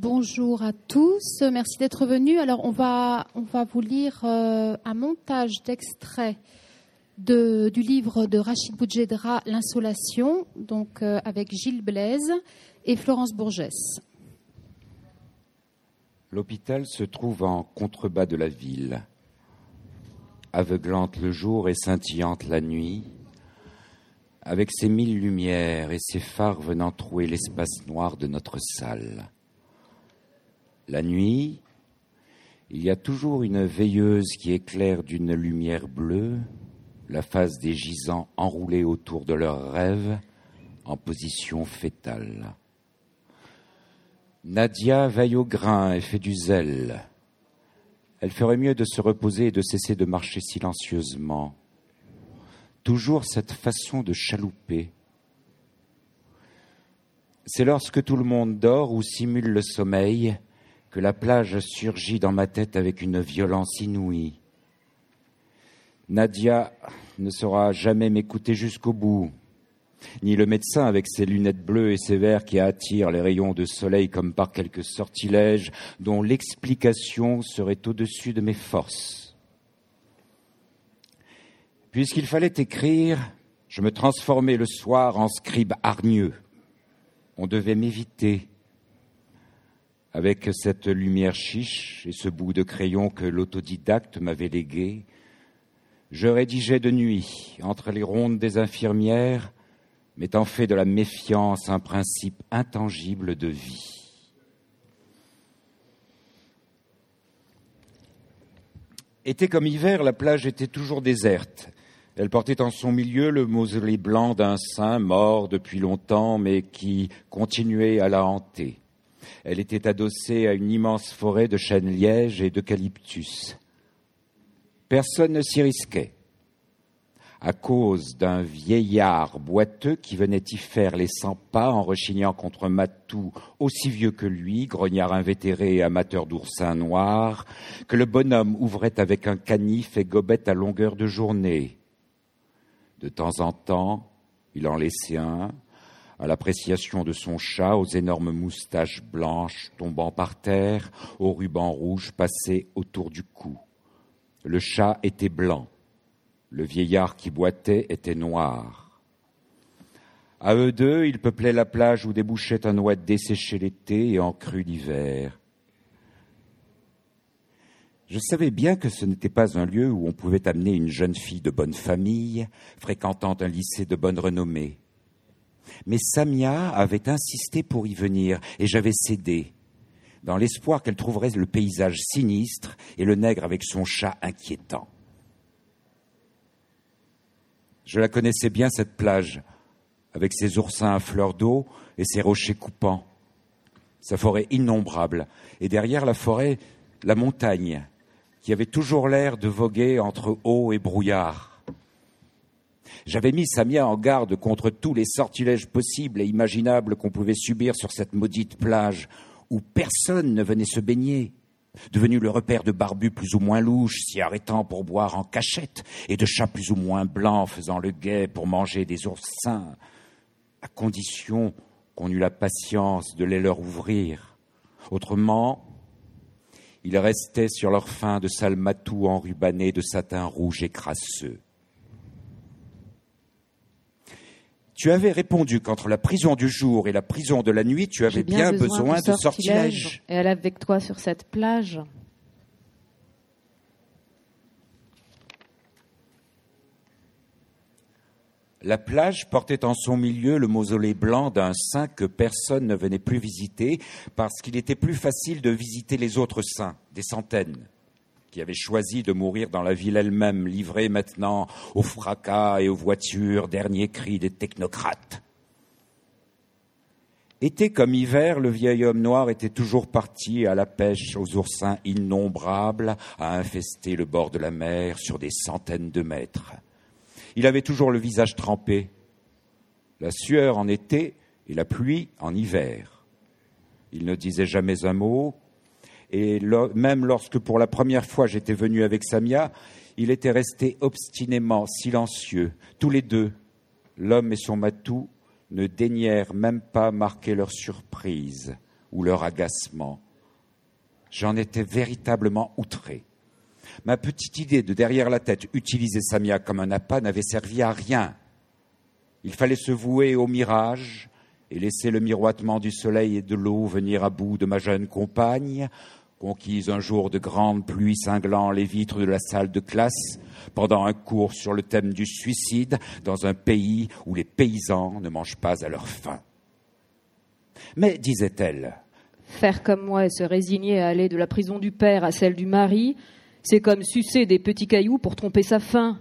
Bonjour à tous, merci d'être venus. Alors on va, on va vous lire euh, un montage d'extraits de, du livre de Rachid Boudjedra, L'insolation, donc euh, avec Gilles Blaise et Florence Bourgès. L'hôpital se trouve en contrebas de la ville, aveuglante le jour et scintillante la nuit, avec ses mille lumières et ses phares venant trouer l'espace noir de notre salle. La nuit, il y a toujours une veilleuse qui éclaire d'une lumière bleue la face des gisants enroulés autour de leurs rêves en position fétale. Nadia veille au grain et fait du zèle. Elle ferait mieux de se reposer et de cesser de marcher silencieusement. Toujours cette façon de chalouper. C'est lorsque tout le monde dort ou simule le sommeil la plage surgit dans ma tête avec une violence inouïe. Nadia ne saura jamais m'écouter jusqu'au bout, ni le médecin avec ses lunettes bleues et ses verres qui attirent les rayons de soleil comme par quelque sortilège dont l'explication serait au-dessus de mes forces. Puisqu'il fallait écrire, je me transformais le soir en scribe hargneux. On devait m'éviter, avec cette lumière chiche et ce bout de crayon que l'autodidacte m'avait légué, je rédigeais de nuit, entre les rondes des infirmières, mettant fait de la méfiance un principe intangible de vie. Été comme hiver, la plage était toujours déserte. Elle portait en son milieu le mausolée blanc d'un saint mort depuis longtemps, mais qui continuait à la hanter. Elle était adossée à une immense forêt de chênes lièges et d'eucalyptus. Personne ne s'y risquait. À cause d'un vieillard boiteux qui venait y faire les cent pas en rechignant contre Matou, aussi vieux que lui, grognard invétéré et amateur d'oursins noirs, que le bonhomme ouvrait avec un canif et gobette à longueur de journée. De temps en temps, il en laissait un, à l'appréciation de son chat, aux énormes moustaches blanches tombant par terre, aux rubans rouges passés autour du cou. Le chat était blanc, le vieillard qui boitait était noir. À eux deux, ils peuplaient la plage où débouchait un oued desséché l'été et en cru l'hiver. Je savais bien que ce n'était pas un lieu où on pouvait amener une jeune fille de bonne famille, fréquentant un lycée de bonne renommée. Mais Samia avait insisté pour y venir, et j'avais cédé, dans l'espoir qu'elle trouverait le paysage sinistre et le nègre avec son chat inquiétant. Je la connaissais bien, cette plage, avec ses oursins à fleur d'eau et ses rochers coupants, sa forêt innombrable, et derrière la forêt, la montagne, qui avait toujours l'air de voguer entre eau et brouillard. J'avais mis Samia en garde contre tous les sortilèges possibles et imaginables qu'on pouvait subir sur cette maudite plage où personne ne venait se baigner, devenu le repère de barbus plus ou moins louches s'y arrêtant pour boire en cachette et de chats plus ou moins blancs faisant le guet pour manger des oursins, à condition qu'on eût la patience de les leur ouvrir. Autrement, ils restaient sur leur fin de salmatou enrubanné de satin rouge et crasseux. Tu avais répondu qu'entre la prison du jour et la prison de la nuit, tu avais bien, besoin, de, sortilèges. Et elle avec toi sur cette plage. La plage portait en son milieu le mausolée blanc d'un saint que personne ne venait plus visiter parce qu'il était plus facile de visiter les autres saints, des centaines qui avait choisi de mourir dans la ville elle-même, livrée maintenant au fracas et aux voitures, dernier cri des technocrates. Été comme hiver, le vieil homme noir était toujours parti à la pêche aux oursins innombrables, à infester le bord de la mer sur des centaines de mètres. Il avait toujours le visage trempé, la sueur en été et la pluie en hiver. Il ne disait jamais un mot, et même lorsque pour la première fois j'étais venu avec Samia, il était resté obstinément silencieux. Tous les deux, l'homme et son matou, ne daignèrent même pas marquer leur surprise ou leur agacement. J'en étais véritablement outré. Ma petite idée de derrière la tête utiliser Samia comme un appât n'avait servi à rien. Il fallait se vouer au mirage et laisser le miroitement du soleil et de l'eau venir à bout de ma jeune compagne, conquise un jour de grande pluie cinglant les vitres de la salle de classe, pendant un cours sur le thème du suicide dans un pays où les paysans ne mangent pas à leur faim. Mais, disait-elle, Faire comme moi et se résigner à aller de la prison du père à celle du mari, c'est comme sucer des petits cailloux pour tromper sa faim.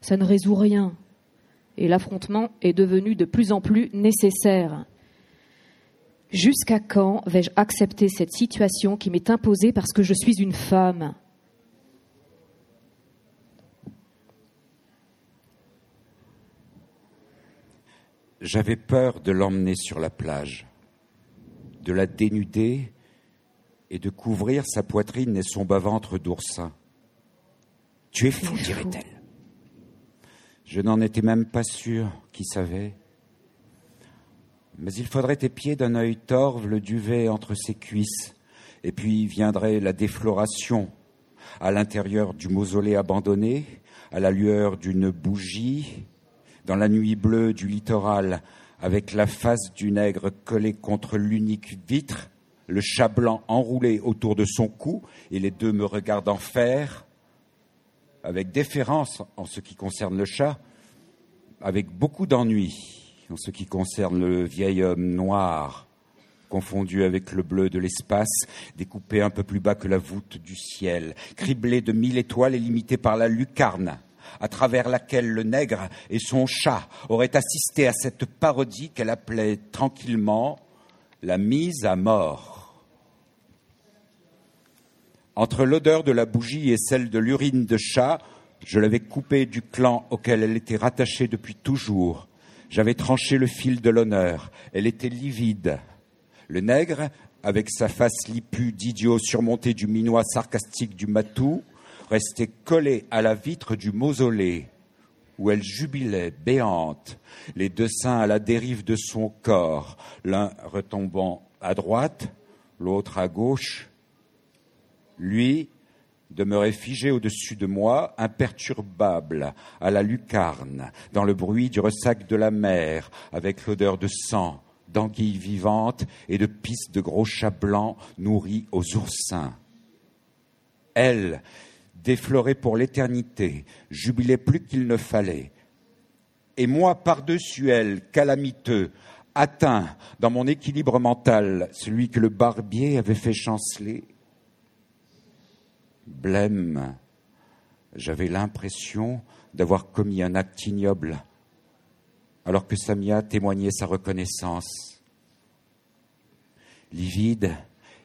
Ça ne résout rien. Et l'affrontement est devenu de plus en plus nécessaire. Jusqu'à quand vais-je accepter cette situation qui m'est imposée parce que je suis une femme? J'avais peur de l'emmener sur la plage, de la dénuder et de couvrir sa poitrine et son bas-ventre d'oursin. Tu es fou, dirait-elle. Je n'en étais même pas sûr, qui savait. Mais il faudrait épier d'un œil torve le duvet entre ses cuisses, et puis viendrait la défloration. À l'intérieur du mausolée abandonné, à la lueur d'une bougie, dans la nuit bleue du littoral, avec la face du nègre collée contre l'unique vitre, le chat blanc enroulé autour de son cou, et les deux me regardant faire, avec déférence en ce qui concerne le chat, avec beaucoup d'ennui en ce qui concerne le vieil homme noir, confondu avec le bleu de l'espace, découpé un peu plus bas que la voûte du ciel, criblé de mille étoiles et limité par la lucarne à travers laquelle le nègre et son chat auraient assisté à cette parodie qu'elle appelait tranquillement la mise à mort. Entre l'odeur de la bougie et celle de l'urine de chat, je l'avais coupée du clan auquel elle était rattachée depuis toujours. J'avais tranché le fil de l'honneur. Elle était livide. Le nègre, avec sa face lipue d'idiot surmontée du minois sarcastique du matou, restait collé à la vitre du mausolée, où elle jubilait, béante, les deux seins à la dérive de son corps, l'un retombant à droite, l'autre à gauche. Lui demeurait figé au-dessus de moi, imperturbable, à la lucarne, dans le bruit du ressac de la mer, avec l'odeur de sang, d'anguilles vivantes et de pistes de gros chats blancs nourris aux oursins. Elle, déflorée pour l'éternité, jubilait plus qu'il ne fallait. Et moi, par-dessus elle, calamiteux, atteint dans mon équilibre mental, celui que le barbier avait fait chanceler, blême, j'avais l'impression d'avoir commis un acte ignoble, alors que Samia témoignait sa reconnaissance. Livide,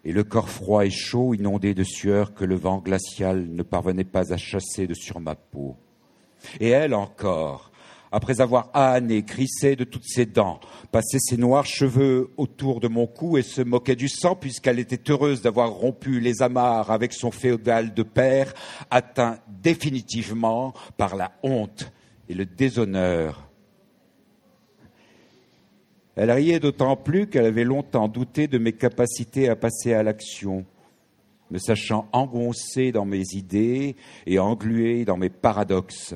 et le corps froid et chaud, inondé de sueur que le vent glacial ne parvenait pas à chasser de sur ma peau. Et elle encore, après avoir âné, crissé de toutes ses dents, passé ses noirs cheveux autour de mon cou et se moquait du sang puisqu'elle était heureuse d'avoir rompu les amarres avec son féodal de père, atteint définitivement par la honte et le déshonneur elle riait d'autant plus qu'elle avait longtemps douté de mes capacités à passer à l'action, me sachant engoncée dans mes idées et engluée dans mes paradoxes.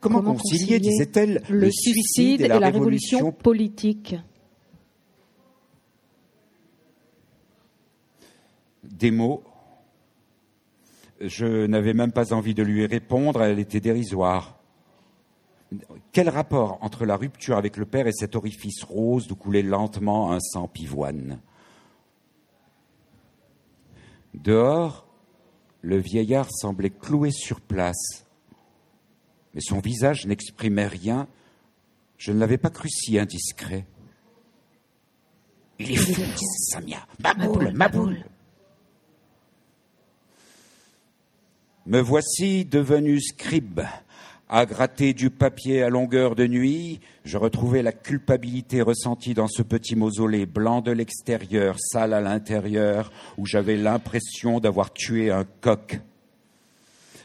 Comment, concilier, disait-elle, le, suicide et la, révolution politique Des mots. Je n'avais même pas envie de lui répondre, elle était dérisoire. Quel rapport entre la rupture avec le père et cet orifice rose d'où coulait lentement un sang pivoine? Dehors, le vieillard semblait cloué sur place, mais son visage n'exprimait rien. Je ne l'avais pas cru si indiscret. Il est fou, Samia. Ma boule, ma boule. Me voici devenu scribe à gratter du papier à longueur de nuit, je retrouvais la culpabilité ressentie dans ce petit mausolée blanc de l'extérieur, sale à l'intérieur, où j'avais l'impression d'avoir tué un coq.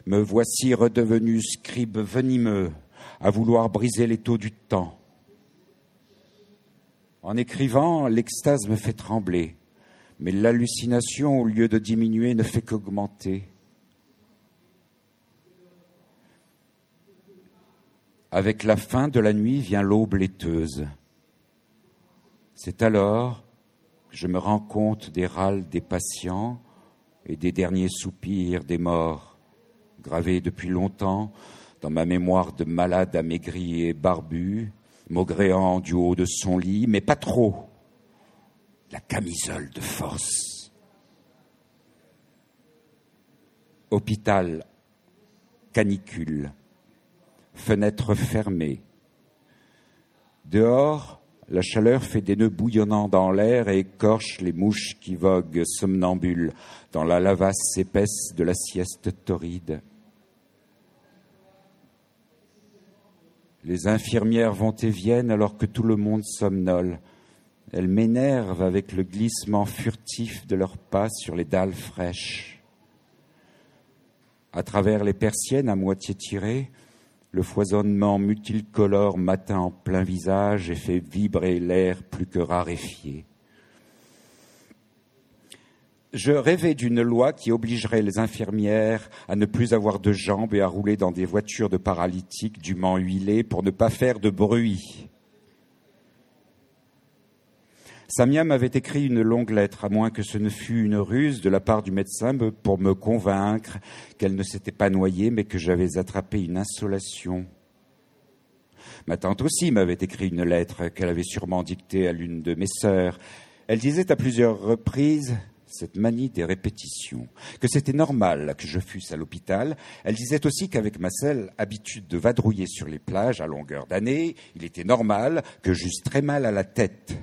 Me voici redevenu scribe venimeux, à vouloir briser les taux du temps. En écrivant, l'extase me fait trembler, mais l'hallucination, au lieu de diminuer, ne fait qu'augmenter. Avec la fin de la nuit vient l'aube laiteuse. C'est alors que je me rends compte des râles des patients et des derniers soupirs des morts, gravés depuis longtemps dans ma mémoire de malade amaigri et barbu, maugréant du haut de son lit, mais pas trop. La camisole de force. Hôpital, canicule, fenêtre fermée. Dehors, la chaleur fait des nœuds bouillonnants dans l'air et écorche les mouches qui voguent somnambules dans la lavasse épaisse de la sieste torride. Les infirmières vont et viennent alors que tout le monde somnole. Elles m'énervent avec le glissement furtif de leurs pas sur les dalles fraîches. À travers les persiennes à moitié tirées, le foisonnement multicolore m'atteint en plein visage et fait vibrer l'air plus que raréfié je rêvais d'une loi qui obligerait les infirmières à ne plus avoir de jambes et à rouler dans des voitures de paralytiques dûment huilées pour ne pas faire de bruit. Samia m'avait écrit une longue lettre, à moins que ce ne fût une ruse de la part du médecin pour me convaincre qu'elle ne s'était pas noyée, mais que j'avais attrapé une insolation. Ma tante aussi m'avait écrit une lettre qu'elle avait sûrement dictée à l'une de mes sœurs. Elle disait à plusieurs reprises cette manie des répétitions, que c'était normal que je fusse à l'hôpital. Elle disait aussi qu'avec ma seule habitude de vadrouiller sur les plages à longueur d'année, il était normal que j'eusse très mal à la tête.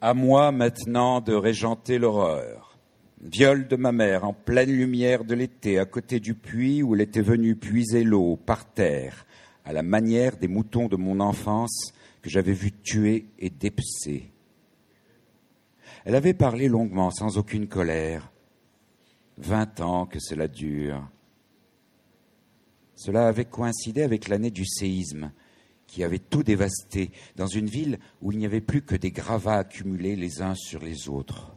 À moi maintenant de régenter l'horreur. Viol de ma mère en pleine lumière de l'été, à côté du puits où elle était venue puiser l'eau, par terre, à la manière des moutons de mon enfance que j'avais vu tuer et dépecer. Elle avait parlé longuement, sans aucune colère. Vingt ans que cela dure. Cela avait coïncidé avec l'année du séisme, qui avait tout dévasté, dans une ville où il n'y avait plus que des gravats accumulés les uns sur les autres.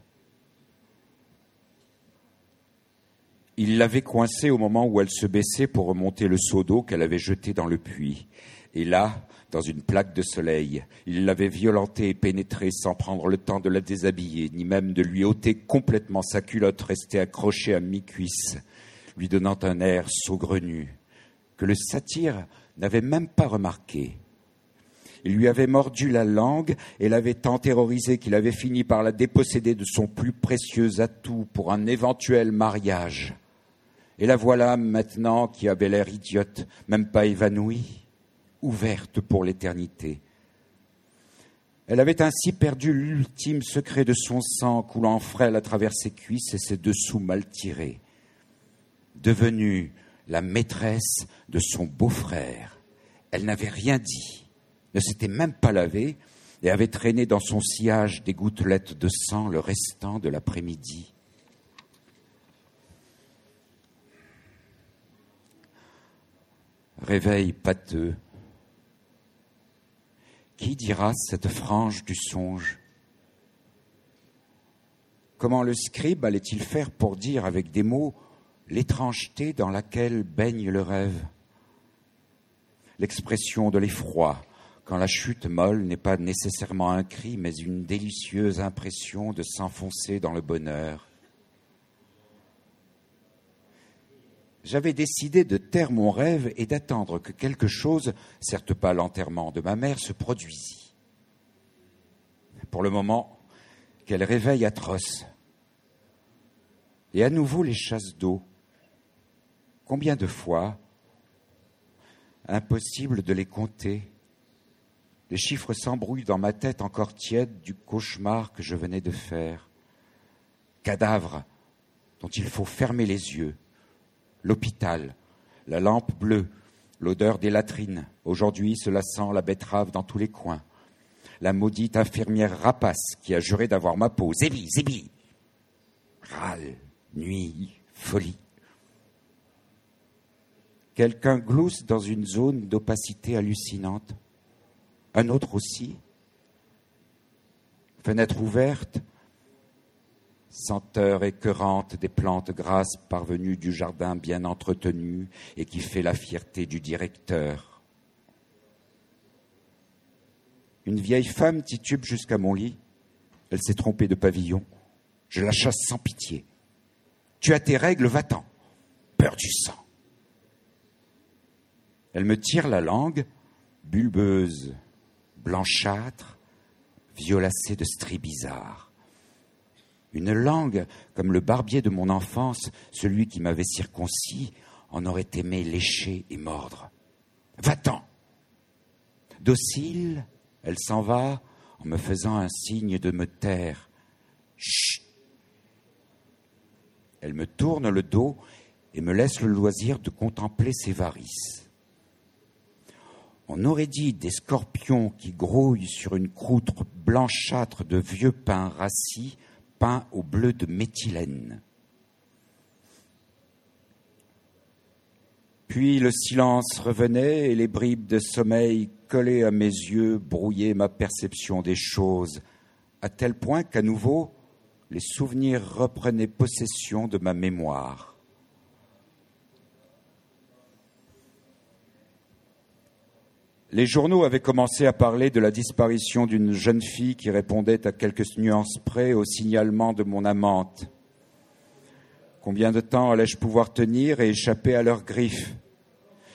Il l'avait coincée au moment où elle se baissait pour remonter le seau d'eau qu'elle avait jeté dans le puits. Et là, dans une plaque de soleil. Il l'avait violentée et pénétrée sans prendre le temps de la déshabiller, ni même de lui ôter complètement sa culotte restée accrochée à mi-cuisse, lui donnant un air saugrenu, que le satyre n'avait même pas remarqué. Il lui avait mordu la langue et l'avait tant terrorisé qu'il avait fini par la déposséder de son plus précieux atout pour un éventuel mariage. Et la voilà maintenant qui avait l'air idiote, même pas évanouie ouverte pour l'éternité. Elle avait ainsi perdu l'ultime secret de son sang coulant frêle à travers ses cuisses et ses dessous mal tirés. Devenue la maîtresse de son beau-frère, elle n'avait rien dit, ne s'était même pas lavée et avait traîné dans son sillage des gouttelettes de sang le restant de l'après-midi. Réveil pâteux, qui dira cette frange du songe? Comment le scribe allait-il faire pour dire avec des mots l'étrangeté dans laquelle baigne le rêve? L'expression de l'effroi, quand la chute molle n'est pas nécessairement un cri, mais une délicieuse impression de s'enfoncer dans le bonheur. J'avais décidé de taire mon rêve et d'attendre que quelque chose, certes pas l'enterrement de ma mère, se produisît. Pour le moment, quel réveil atroce. Et à nouveau les chasses d'eau. Combien de fois Impossible de les compter. Les chiffres s'embrouillent dans ma tête encore tiède du cauchemar que je venais de faire. Cadavre dont il faut fermer les yeux l'hôpital, la lampe bleue, l'odeur des latrines. Aujourd'hui, cela sent la betterave dans tous les coins. La maudite infirmière rapace qui a juré d'avoir ma peau. Zébi, zébi. Râle, nuit, folie. Quelqu'un glousse dans une zone d'opacité hallucinante. Un autre aussi. Fenêtre ouverte, senteur écœurante des plantes grasses parvenues du jardin bien entretenu et qui fait la fierté du directeur. Une vieille femme titube jusqu'à mon lit. Elle s'est trompée de pavillon. Je la chasse sans pitié. Tu as tes règles, va-t'en. Peur du sang. Elle me tire la langue, bulbeuse, blanchâtre, violacée de stries bizarres. Une langue comme le barbier de mon enfance, celui qui m'avait circoncis, en aurait aimé lécher et mordre. Va-t'en. Docile, elle s'en va en me faisant un signe de me taire. Chut. Elle me tourne le dos et me laisse le loisir de contempler ses varices. On aurait dit des scorpions qui grouillent sur une croûte blanchâtre de vieux pain rassis, peint au bleu de méthylène. Puis le silence revenait et les bribes de sommeil collées à mes yeux brouillaient ma perception des choses, à tel point qu'à nouveau les souvenirs reprenaient possession de ma mémoire. Les journaux avaient commencé à parler de la disparition d'une jeune fille qui répondait à quelques nuances près au signalement de mon amante. Combien de temps allais-je pouvoir tenir et échapper à leurs griffes?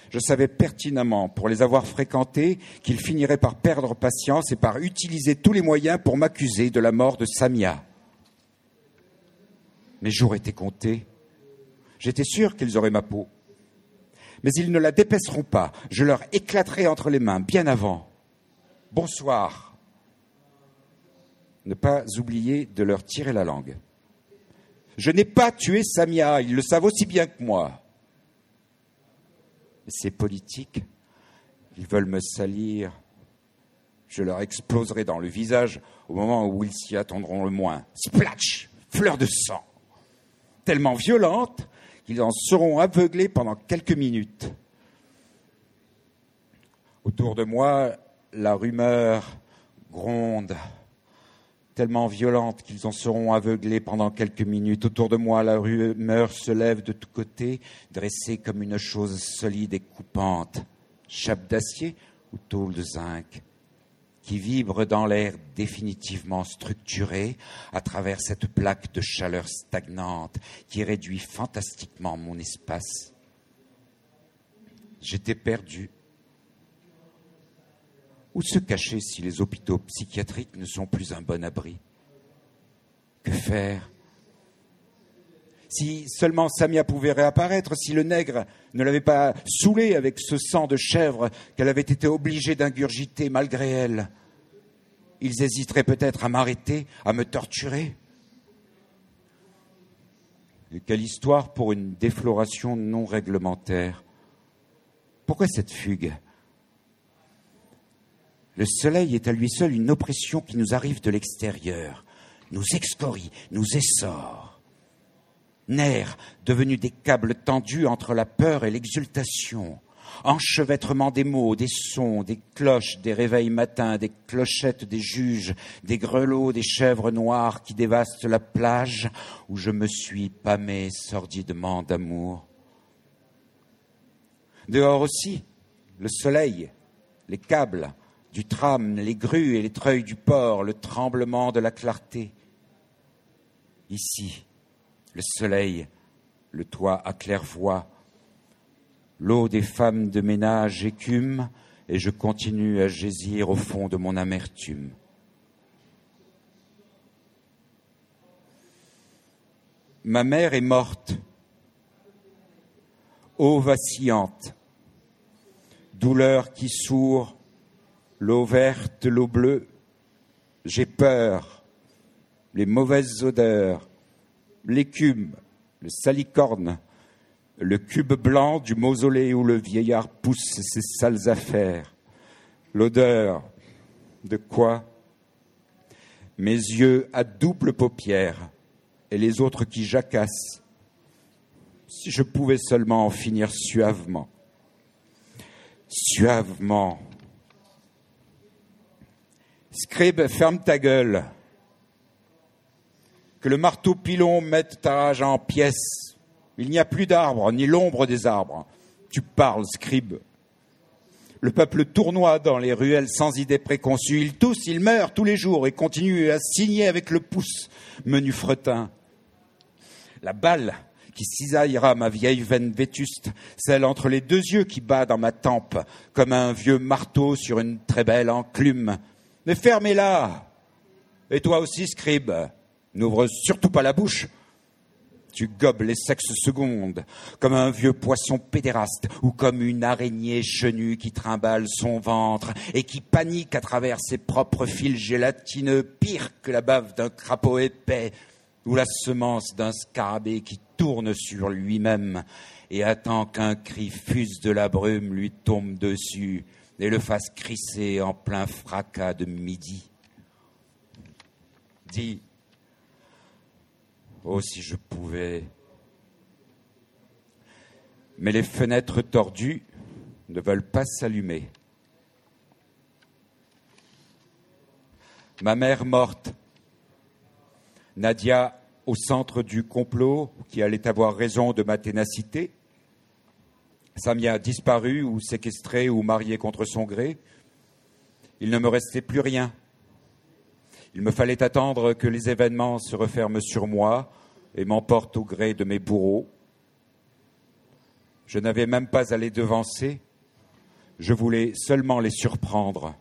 Je savais pertinemment, pour les avoir fréquentés, qu'ils finiraient par perdre patience et par utiliser tous les moyens pour m'accuser de la mort de Samia. Mes jours étaient comptés. J'étais sûr qu'ils auraient ma peau mais ils ne la dépèceront pas. Je leur éclaterai entre les mains bien avant. Bonsoir. Ne pas oublier de leur tirer la langue. Je n'ai pas tué Samia, ils le savent aussi bien que moi. C'est politique. Ils veulent me salir. Je leur exploserai dans le visage au moment où ils s'y attendront le moins. Splatch Fleur de sang Tellement violente qu'ils en seront aveuglés pendant quelques minutes. Autour de moi, la rumeur gronde, tellement violente qu'ils en seront aveuglés pendant quelques minutes. Autour de moi, la rumeur se lève de tous côtés, dressée comme une chose solide et coupante. Chape d'acier ou tôle de zinc? Qui vibre dans l'air définitivement structuré à travers cette plaque de chaleur stagnante qui réduit fantastiquement mon espace. J'étais perdu. Où se cacher si les hôpitaux psychiatriques ne sont plus un bon abri? Que faire? Si seulement Samia pouvait réapparaître, si le nègre ne l'avait pas saoulée avec ce sang de chèvre qu'elle avait été obligée d'ingurgiter malgré elle, ils hésiteraient peut-être à m'arrêter, à me torturer. Quelle histoire pour une défloration non réglementaire. Pourquoi cette fugue? Le soleil est à lui seul une oppression qui nous arrive de l'extérieur, nous excorier, nous essore nerfs devenus des câbles tendus entre la peur et l'exultation, enchevêtrement des mots, des sons, des cloches, des réveils matins, des clochettes des juges, des grelots, des chèvres noires qui dévastent la plage où je me suis pâmé sordidement d'amour. Dehors aussi, le soleil, les câbles du tram, les grues et les treuils du port, le tremblement de la clarté. Ici, le soleil, le toit à claire-voie, l'eau des femmes de ménage écume, et je continue à gésir au fond de mon amertume. Ma mère est morte, eau vacillante, douleur qui sourd, l'eau verte, l'eau bleue, j'ai peur, les mauvaises odeurs, l'écume, le salicorne, le cube blanc du mausolée où le vieillard pousse ses sales affaires, l'odeur de quoi? Mes yeux à double paupière et les autres qui jacassent. Si je pouvais seulement en finir suavement, suavement. Scribe, ferme ta gueule. Que le marteau pilon mette ta rage en pièces. Il n'y a plus d'arbres, ni l'ombre des arbres. Tu parles, scribe. Le peuple tournoie dans les ruelles sans idée préconçue. Il tousse, il meurt tous les jours et continue à signer avec le pouce, menu fretin. La balle qui cisaillera ma vieille veine vétuste, celle entre les deux yeux qui bat dans ma tempe, comme un vieux marteau sur une très belle enclume. Mais fermez-la Et toi aussi, scribe, n'ouvre surtout pas la bouche, tu gobes les sexes secondes, comme un vieux poisson pédéraste ou comme une araignée chenue qui trimballe son ventre et qui panique à travers ses propres fils gélatineux, pire que la bave d'un crapaud épais ou la semence d'un scarabée qui tourne sur lui-même et attend qu'un cri fuse de la brume lui tombe dessus et le fasse crisser en plein fracas de midi. Dis, Oh, si je pouvais. Mais les fenêtres tordues ne veulent pas s'allumer. Ma mère morte, Nadia au centre du complot qui allait avoir raison de ma ténacité, Samia disparu ou séquestré ou marié contre son gré, il ne me restait plus rien il me fallait attendre que les événements se referment sur moi et m'emportent au gré de mes bourreaux. Je n'avais même pas à les devancer, je voulais seulement les surprendre